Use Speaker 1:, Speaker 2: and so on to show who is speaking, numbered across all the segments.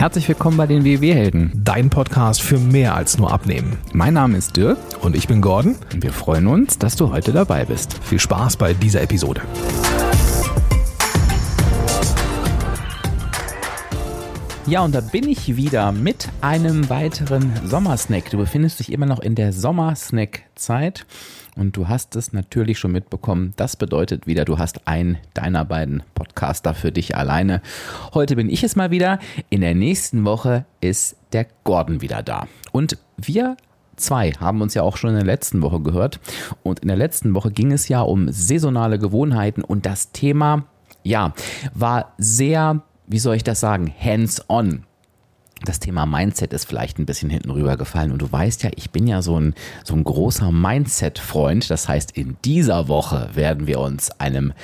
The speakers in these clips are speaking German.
Speaker 1: Herzlich willkommen bei den WW-Helden.
Speaker 2: Dein Podcast für mehr als nur Abnehmen.
Speaker 1: Mein Name ist Dirk
Speaker 2: Und ich bin Gordon.
Speaker 1: und wir freuen uns, dass du heute dabei bist.
Speaker 2: Viel Spaß bei dieser Episode.
Speaker 1: Ja, und da bin ich wieder mit einem weiteren Sommersnack. Du befindest dich immer noch in der Sommersnack-Zeit und du hast es natürlich schon mitbekommen. Das bedeutet wieder, du hast einen deiner beiden Podcaster für dich alleine. Heute bin ich es mal wieder. In der nächsten Woche ist der Gordon wieder da. Und wir zwei haben uns ja auch schon in der letzten Woche gehört. Und in der letzten Woche ging es ja um saisonale Gewohnheiten und das Thema, ja, war sehr, wie soll ich das sagen, hands-on. Das Thema Mindset ist vielleicht ein bisschen hinten rübergefallen und du weißt ja, ich bin ja so ein, so ein großer Mindset-Freund. Das heißt, in dieser Woche werden wir uns einem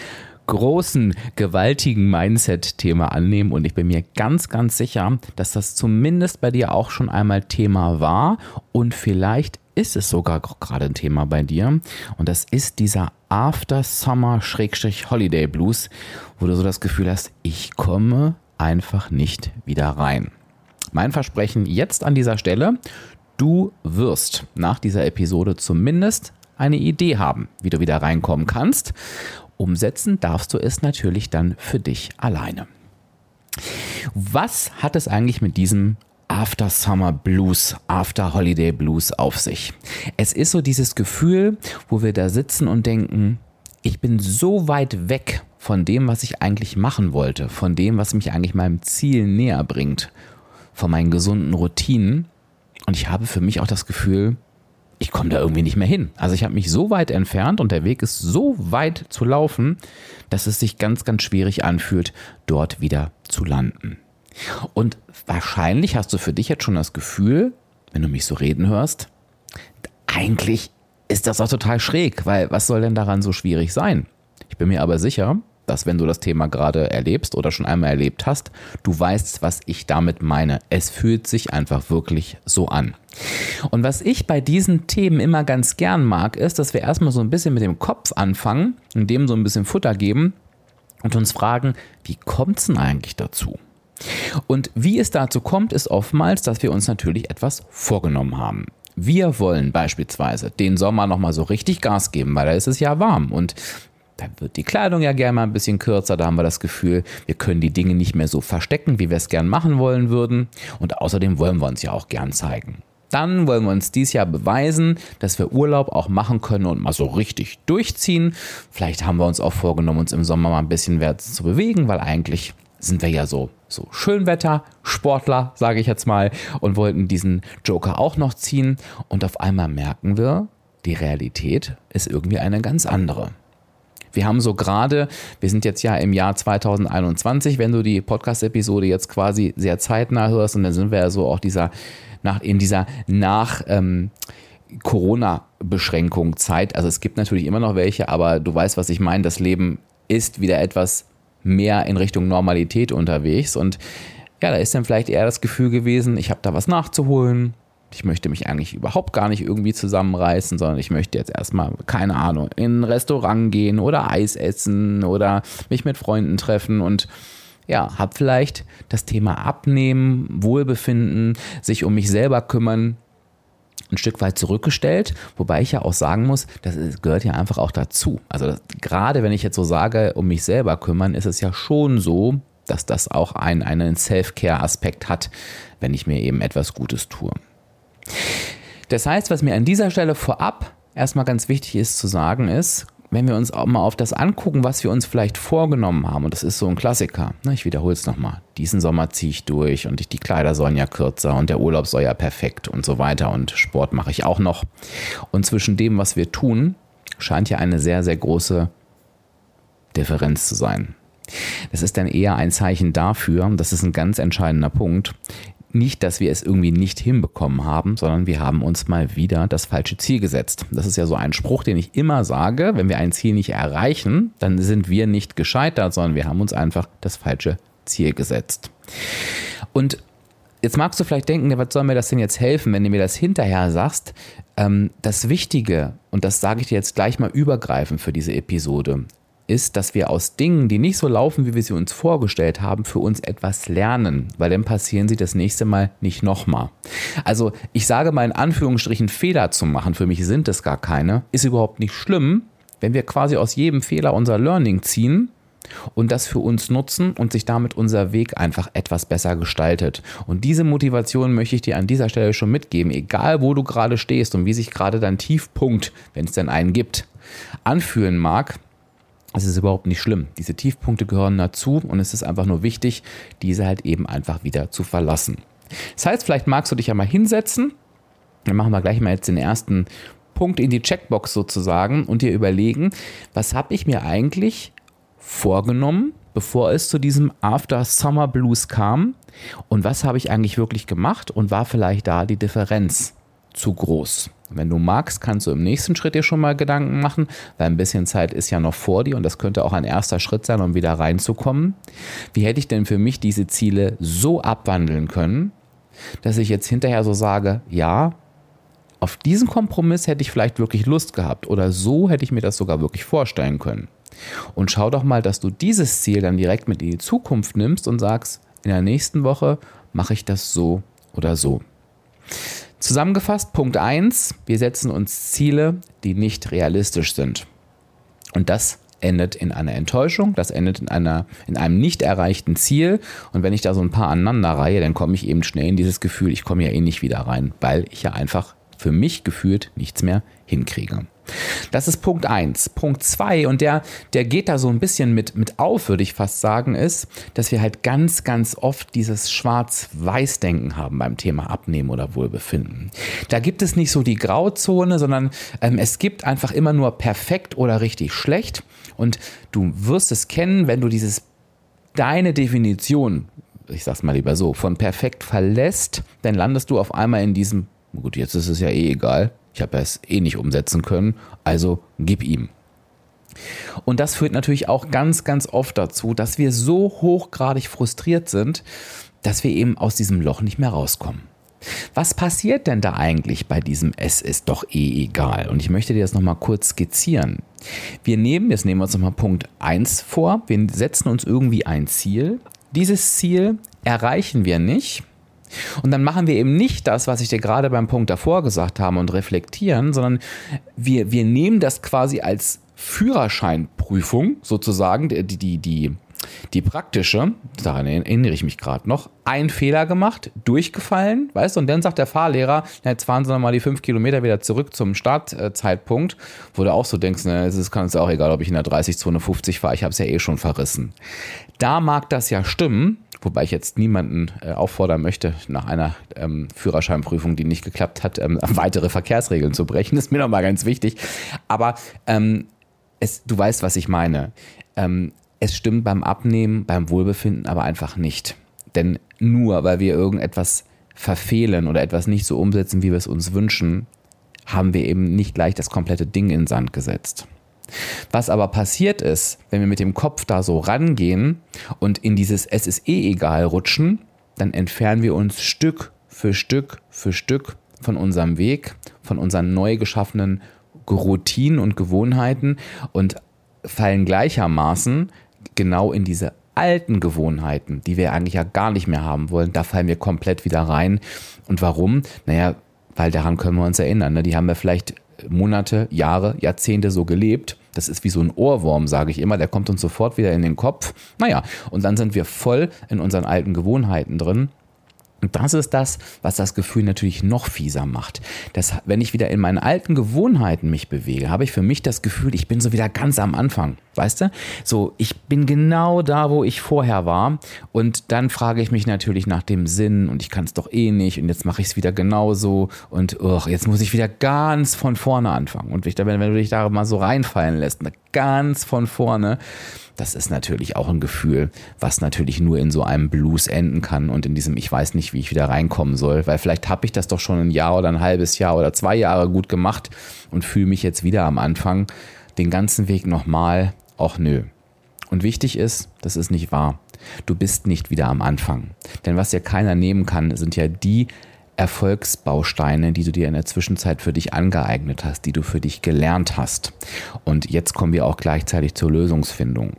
Speaker 1: großen, gewaltigen Mindset-Thema annehmen und ich bin mir ganz, ganz sicher, dass das zumindest bei dir auch schon einmal Thema war und vielleicht ist es sogar gerade ein Thema bei dir und das ist dieser After Summer Holiday Blues, wo du so das Gefühl hast, ich komme einfach nicht wieder rein. Mein Versprechen jetzt an dieser Stelle, du wirst nach dieser Episode zumindest eine Idee haben, wie du wieder reinkommen kannst. Umsetzen darfst du es natürlich dann für dich alleine. Was hat es eigentlich mit diesem After Summer Blues, After Holiday Blues auf sich? Es ist so dieses Gefühl, wo wir da sitzen und denken, ich bin so weit weg von dem, was ich eigentlich machen wollte, von dem, was mich eigentlich meinem Ziel näher bringt, von meinen gesunden Routinen. Und ich habe für mich auch das Gefühl, ich komme da irgendwie nicht mehr hin. Also ich habe mich so weit entfernt und der Weg ist so weit zu laufen, dass es sich ganz, ganz schwierig anfühlt, dort wieder zu landen. Und wahrscheinlich hast du für dich jetzt schon das Gefühl, wenn du mich so reden hörst, eigentlich ist das doch total schräg, weil was soll denn daran so schwierig sein? Ich bin mir aber sicher, dass wenn du das Thema gerade erlebst oder schon einmal erlebt hast, du weißt, was ich damit meine. Es fühlt sich einfach wirklich so an. Und was ich bei diesen Themen immer ganz gern mag, ist, dass wir erstmal so ein bisschen mit dem Kopf anfangen und dem so ein bisschen Futter geben und uns fragen, wie kommt es denn eigentlich dazu? Und wie es dazu kommt, ist oftmals, dass wir uns natürlich etwas vorgenommen haben. Wir wollen beispielsweise den Sommer nochmal so richtig Gas geben, weil da ist es ja warm und da wird die Kleidung ja gerne mal ein bisschen kürzer, da haben wir das Gefühl, wir können die Dinge nicht mehr so verstecken, wie wir es gern machen wollen würden und außerdem wollen wir uns ja auch gern zeigen. Dann wollen wir uns dieses Jahr beweisen, dass wir Urlaub auch machen können und mal so richtig durchziehen. Vielleicht haben wir uns auch vorgenommen, uns im Sommer mal ein bisschen mehr zu bewegen, weil eigentlich sind wir ja so, so Schönwetter, Sportler, sage ich jetzt mal, und wollten diesen Joker auch noch ziehen. Und auf einmal merken wir, die Realität ist irgendwie eine ganz andere. Wir haben so gerade, wir sind jetzt ja im Jahr 2021, wenn du die Podcast-Episode jetzt quasi sehr zeitnah hörst, und dann sind wir ja so auch dieser, nach, in dieser nach ähm, Corona-Beschränkung Zeit. Also es gibt natürlich immer noch welche, aber du weißt, was ich meine. Das Leben ist wieder etwas mehr in Richtung Normalität unterwegs. Und ja, da ist dann vielleicht eher das Gefühl gewesen, ich habe da was nachzuholen. Ich möchte mich eigentlich überhaupt gar nicht irgendwie zusammenreißen, sondern ich möchte jetzt erstmal, keine Ahnung, in ein Restaurant gehen oder Eis essen oder mich mit Freunden treffen und ja, habe vielleicht das Thema Abnehmen, Wohlbefinden, sich um mich selber kümmern, ein Stück weit zurückgestellt, wobei ich ja auch sagen muss, das gehört ja einfach auch dazu. Also das, gerade wenn ich jetzt so sage, um mich selber kümmern, ist es ja schon so, dass das auch einen, einen Self-Care-Aspekt hat, wenn ich mir eben etwas Gutes tue. Das heißt, was mir an dieser Stelle vorab erstmal ganz wichtig ist zu sagen, ist, wenn wir uns auch mal auf das angucken, was wir uns vielleicht vorgenommen haben, und das ist so ein Klassiker, ne, ich wiederhole es nochmal, diesen Sommer ziehe ich durch und ich, die Kleider sollen ja kürzer und der Urlaub soll ja perfekt und so weiter und Sport mache ich auch noch. Und zwischen dem, was wir tun, scheint ja eine sehr, sehr große Differenz zu sein. Das ist dann eher ein Zeichen dafür, das ist ein ganz entscheidender Punkt, nicht, dass wir es irgendwie nicht hinbekommen haben, sondern wir haben uns mal wieder das falsche Ziel gesetzt. Das ist ja so ein Spruch, den ich immer sage, wenn wir ein Ziel nicht erreichen, dann sind wir nicht gescheitert, sondern wir haben uns einfach das falsche Ziel gesetzt. Und jetzt magst du vielleicht denken, was soll mir das denn jetzt helfen, wenn du mir das hinterher sagst? Ähm, das Wichtige, und das sage ich dir jetzt gleich mal übergreifend für diese Episode, ist, dass wir aus Dingen, die nicht so laufen, wie wir sie uns vorgestellt haben, für uns etwas lernen, weil dann passieren sie das nächste Mal nicht nochmal. Also ich sage mal in Anführungsstrichen Fehler zu machen, für mich sind es gar keine, ist überhaupt nicht schlimm, wenn wir quasi aus jedem Fehler unser Learning ziehen und das für uns nutzen und sich damit unser Weg einfach etwas besser gestaltet. Und diese Motivation möchte ich dir an dieser Stelle schon mitgeben, egal wo du gerade stehst und wie sich gerade dein Tiefpunkt, wenn es denn einen gibt, anfühlen mag. Es ist überhaupt nicht schlimm. Diese Tiefpunkte gehören dazu und es ist einfach nur wichtig, diese halt eben einfach wieder zu verlassen. Das heißt, vielleicht magst du dich ja mal hinsetzen. Dann machen wir gleich mal jetzt den ersten Punkt in die Checkbox sozusagen und dir überlegen, was habe ich mir eigentlich vorgenommen, bevor es zu diesem After Summer Blues kam und was habe ich eigentlich wirklich gemacht und war vielleicht da die Differenz zu groß. Wenn du magst, kannst du im nächsten Schritt dir schon mal Gedanken machen, weil ein bisschen Zeit ist ja noch vor dir und das könnte auch ein erster Schritt sein, um wieder reinzukommen. Wie hätte ich denn für mich diese Ziele so abwandeln können, dass ich jetzt hinterher so sage, ja, auf diesen Kompromiss hätte ich vielleicht wirklich Lust gehabt oder so hätte ich mir das sogar wirklich vorstellen können. Und schau doch mal, dass du dieses Ziel dann direkt mit in die Zukunft nimmst und sagst, in der nächsten Woche mache ich das so oder so. Zusammengefasst, Punkt 1, wir setzen uns Ziele, die nicht realistisch sind. Und das endet in einer Enttäuschung, das endet in, einer, in einem nicht erreichten Ziel. Und wenn ich da so ein paar aneinander reihe, dann komme ich eben schnell in dieses Gefühl, ich komme ja eh nicht wieder rein, weil ich ja einfach für mich gefühlt nichts mehr hinkriege. Das ist Punkt 1. Punkt 2, und der, der geht da so ein bisschen mit, mit auf, würde ich fast sagen, ist, dass wir halt ganz, ganz oft dieses Schwarz-Weiß-Denken haben beim Thema Abnehmen oder Wohlbefinden. Da gibt es nicht so die Grauzone, sondern ähm, es gibt einfach immer nur perfekt oder richtig schlecht. Und du wirst es kennen, wenn du dieses deine Definition, ich sag's mal lieber so, von perfekt verlässt, dann landest du auf einmal in diesem, gut, jetzt ist es ja eh egal, ich habe es eh nicht umsetzen können, also gib ihm. Und das führt natürlich auch ganz, ganz oft dazu, dass wir so hochgradig frustriert sind, dass wir eben aus diesem Loch nicht mehr rauskommen. Was passiert denn da eigentlich bei diesem Es ist doch eh egal? Und ich möchte dir das nochmal kurz skizzieren. Wir nehmen, jetzt nehmen wir uns nochmal Punkt 1 vor, wir setzen uns irgendwie ein Ziel. Dieses Ziel erreichen wir nicht, und dann machen wir eben nicht das, was ich dir gerade beim Punkt davor gesagt habe und reflektieren, sondern wir, wir nehmen das quasi als Führerscheinprüfung sozusagen, die, die, die, die praktische, daran erinnere ich mich gerade noch, ein Fehler gemacht, durchgefallen, weißt du, und dann sagt der Fahrlehrer, jetzt fahren Sie nochmal die fünf Kilometer wieder zurück zum Startzeitpunkt, wo du auch so denkst, ne, es kann es auch egal, ob ich in der 30 250 fahre, ich habe es ja eh schon verrissen. Da mag das ja stimmen, Wobei ich jetzt niemanden äh, auffordern möchte, nach einer ähm, Führerscheinprüfung, die nicht geklappt hat, ähm, weitere Verkehrsregeln zu brechen. Das ist mir nochmal ganz wichtig. Aber ähm, es, du weißt, was ich meine. Ähm, es stimmt beim Abnehmen, beim Wohlbefinden aber einfach nicht. Denn nur weil wir irgendetwas verfehlen oder etwas nicht so umsetzen, wie wir es uns wünschen, haben wir eben nicht gleich das komplette Ding in Sand gesetzt. Was aber passiert ist, wenn wir mit dem Kopf da so rangehen und in dieses Es ist eh egal rutschen, dann entfernen wir uns Stück für Stück für Stück von unserem Weg, von unseren neu geschaffenen Routinen und Gewohnheiten und fallen gleichermaßen genau in diese alten Gewohnheiten, die wir eigentlich ja gar nicht mehr haben wollen, da fallen wir komplett wieder rein. Und warum? Naja, weil daran können wir uns erinnern. Ne? Die haben wir vielleicht Monate, Jahre, Jahrzehnte so gelebt. Das ist wie so ein Ohrwurm, sage ich immer. Der kommt uns sofort wieder in den Kopf. Naja, und dann sind wir voll in unseren alten Gewohnheiten drin. Und das ist das, was das Gefühl natürlich noch fieser macht. Das, wenn ich wieder in meinen alten Gewohnheiten mich bewege, habe ich für mich das Gefühl, ich bin so wieder ganz am Anfang. Weißt du? So, ich bin genau da, wo ich vorher war. Und dann frage ich mich natürlich nach dem Sinn und ich kann es doch eh nicht und jetzt mache ich es wieder genauso und oh, jetzt muss ich wieder ganz von vorne anfangen. Und wenn, wenn du dich da mal so reinfallen lässt, ganz von vorne, das ist natürlich auch ein Gefühl, was natürlich nur in so einem Blues enden kann und in diesem ich weiß nicht, wie ich wieder reinkommen soll, weil vielleicht habe ich das doch schon ein Jahr oder ein halbes Jahr oder zwei Jahre gut gemacht und fühle mich jetzt wieder am Anfang den ganzen Weg nochmal, auch nö. Und wichtig ist, das ist nicht wahr. Du bist nicht wieder am Anfang. Denn was dir keiner nehmen kann, sind ja die Erfolgsbausteine, die du dir in der Zwischenzeit für dich angeeignet hast, die du für dich gelernt hast. Und jetzt kommen wir auch gleichzeitig zur Lösungsfindung.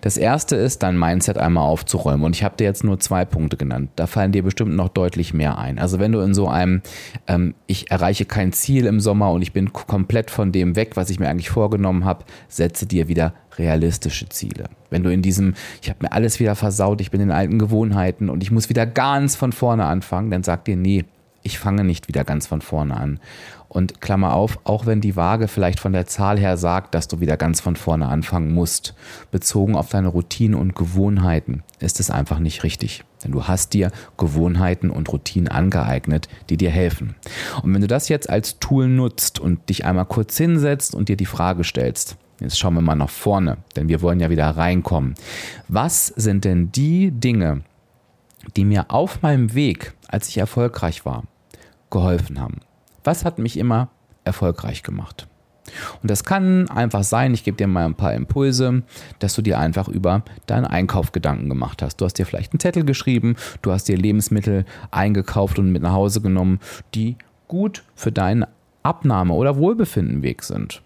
Speaker 1: Das erste ist, dein Mindset einmal aufzuräumen. Und ich habe dir jetzt nur zwei Punkte genannt. Da fallen dir bestimmt noch deutlich mehr ein. Also wenn du in so einem, ähm, ich erreiche kein Ziel im Sommer und ich bin komplett von dem weg, was ich mir eigentlich vorgenommen habe, setze dir wieder realistische Ziele. Wenn du in diesem, ich habe mir alles wieder versaut, ich bin in alten Gewohnheiten und ich muss wieder ganz von vorne anfangen, dann sag dir, nee, ich fange nicht wieder ganz von vorne an. Und Klammer auf, auch wenn die Waage vielleicht von der Zahl her sagt, dass du wieder ganz von vorne anfangen musst, bezogen auf deine Routinen und Gewohnheiten, ist es einfach nicht richtig. Denn du hast dir Gewohnheiten und Routinen angeeignet, die dir helfen. Und wenn du das jetzt als Tool nutzt und dich einmal kurz hinsetzt und dir die Frage stellst, Jetzt schauen wir mal nach vorne, denn wir wollen ja wieder reinkommen. Was sind denn die Dinge, die mir auf meinem Weg, als ich erfolgreich war, geholfen haben? Was hat mich immer erfolgreich gemacht? Und das kann einfach sein, ich gebe dir mal ein paar Impulse, dass du dir einfach über deinen Einkauf Gedanken gemacht hast. Du hast dir vielleicht einen Zettel geschrieben, du hast dir Lebensmittel eingekauft und mit nach Hause genommen, die gut für deinen Abnahme- oder Wohlbefindenweg sind.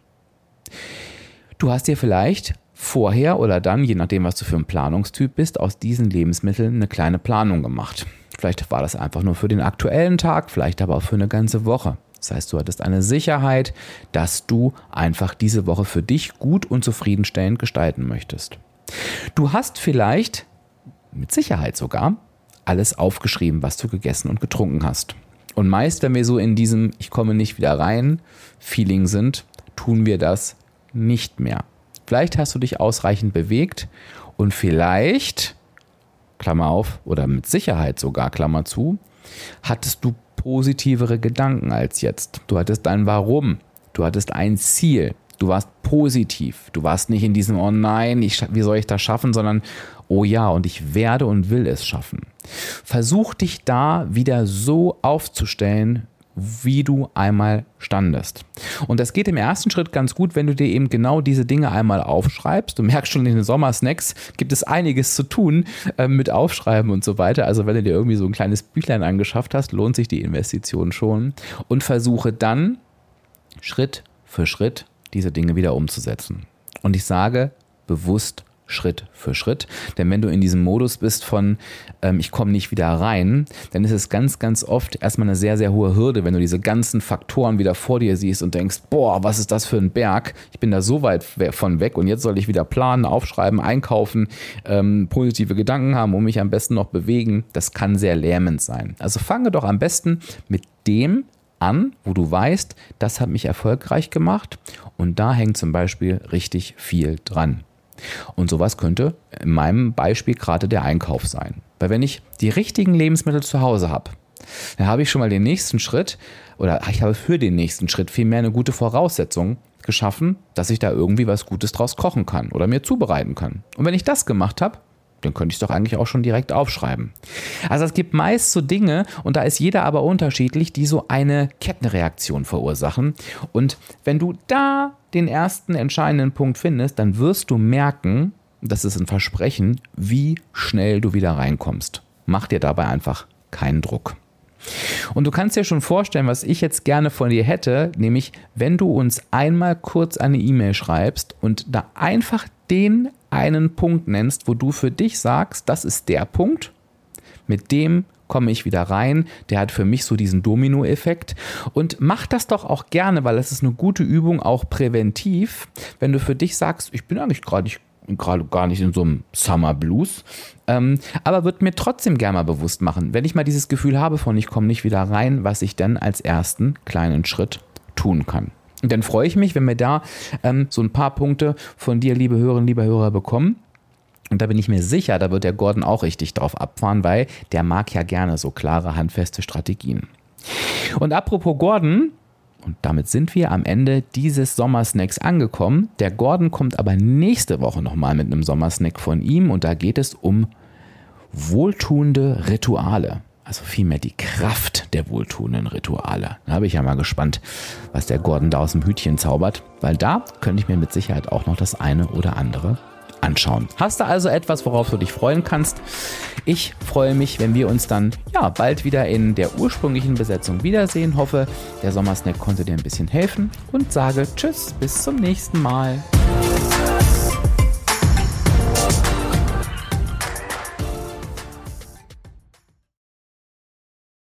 Speaker 1: Du hast dir vielleicht vorher oder dann, je nachdem, was du für ein Planungstyp bist, aus diesen Lebensmitteln eine kleine Planung gemacht. Vielleicht war das einfach nur für den aktuellen Tag, vielleicht aber auch für eine ganze Woche. Das heißt, du hattest eine Sicherheit, dass du einfach diese Woche für dich gut und zufriedenstellend gestalten möchtest. Du hast vielleicht, mit Sicherheit sogar, alles aufgeschrieben, was du gegessen und getrunken hast. Und meist, wenn wir so in diesem Ich komme nicht wieder rein Feeling sind, tun wir das nicht mehr. Vielleicht hast du dich ausreichend bewegt und vielleicht, Klammer auf, oder mit Sicherheit sogar, Klammer zu, hattest du positivere Gedanken als jetzt. Du hattest ein Warum, du hattest ein Ziel, du warst positiv, du warst nicht in diesem, oh nein, ich, wie soll ich das schaffen, sondern, oh ja, und ich werde und will es schaffen. Versuch dich da wieder so aufzustellen, wie du einmal standest. Und das geht im ersten Schritt ganz gut, wenn du dir eben genau diese Dinge einmal aufschreibst. Du merkst schon, in den Sommersnacks gibt es einiges zu tun äh, mit Aufschreiben und so weiter. Also wenn du dir irgendwie so ein kleines Büchlein angeschafft hast, lohnt sich die Investition schon. Und versuche dann Schritt für Schritt diese Dinge wieder umzusetzen. Und ich sage bewusst Schritt für Schritt. Denn wenn du in diesem Modus bist von ähm, ich komme nicht wieder rein, dann ist es ganz, ganz oft erstmal eine sehr, sehr hohe Hürde, wenn du diese ganzen Faktoren wieder vor dir siehst und denkst, boah, was ist das für ein Berg? Ich bin da so weit von weg und jetzt soll ich wieder planen, aufschreiben, einkaufen, ähm, positive Gedanken haben und mich am besten noch bewegen. Das kann sehr lähmend sein. Also fange doch am besten mit dem an, wo du weißt, das hat mich erfolgreich gemacht und da hängt zum Beispiel richtig viel dran. Und sowas könnte in meinem Beispiel gerade der Einkauf sein. Weil wenn ich die richtigen Lebensmittel zu Hause habe, dann habe ich schon mal den nächsten Schritt oder ich habe für den nächsten Schritt vielmehr eine gute Voraussetzung geschaffen, dass ich da irgendwie was Gutes draus kochen kann oder mir zubereiten kann. Und wenn ich das gemacht habe, dann könnte ich es doch eigentlich auch schon direkt aufschreiben. Also es gibt meist so Dinge, und da ist jeder aber unterschiedlich, die so eine Kettenreaktion verursachen. Und wenn du da den ersten entscheidenden Punkt findest, dann wirst du merken, das ist ein Versprechen, wie schnell du wieder reinkommst. Mach dir dabei einfach keinen Druck. Und du kannst dir schon vorstellen, was ich jetzt gerne von dir hätte, nämlich wenn du uns einmal kurz eine E-Mail schreibst und da einfach den einen Punkt nennst, wo du für dich sagst, das ist der Punkt, mit dem komme ich wieder rein. Der hat für mich so diesen Domino-Effekt. Und mach das doch auch gerne, weil es ist eine gute Übung, auch präventiv, wenn du für dich sagst, ich bin eigentlich gerade nicht gerade gar nicht in so einem Summer Blues, ähm, aber wird mir trotzdem gerne mal bewusst machen, wenn ich mal dieses Gefühl habe von ich komme nicht wieder rein, was ich dann als ersten kleinen Schritt tun kann. Und dann freue ich mich, wenn wir da ähm, so ein paar Punkte von dir, liebe Hörerinnen, liebe Hörer, bekommen. Und da bin ich mir sicher, da wird der Gordon auch richtig drauf abfahren, weil der mag ja gerne so klare, handfeste Strategien. Und apropos Gordon, und damit sind wir am Ende dieses Sommersnacks angekommen. Der Gordon kommt aber nächste Woche nochmal mit einem Sommersnack von ihm und da geht es um wohltuende Rituale also vielmehr die Kraft der wohltuenden Rituale. Da bin ich ja mal gespannt, was der Gordon da aus dem Hütchen zaubert, weil da könnte ich mir mit Sicherheit auch noch das eine oder andere anschauen. Hast du also etwas, worauf du dich freuen kannst? Ich freue mich, wenn wir uns dann ja bald wieder in der ursprünglichen Besetzung wiedersehen. Hoffe, der Sommersnack konnte dir ein bisschen helfen und sage Tschüss, bis zum nächsten Mal.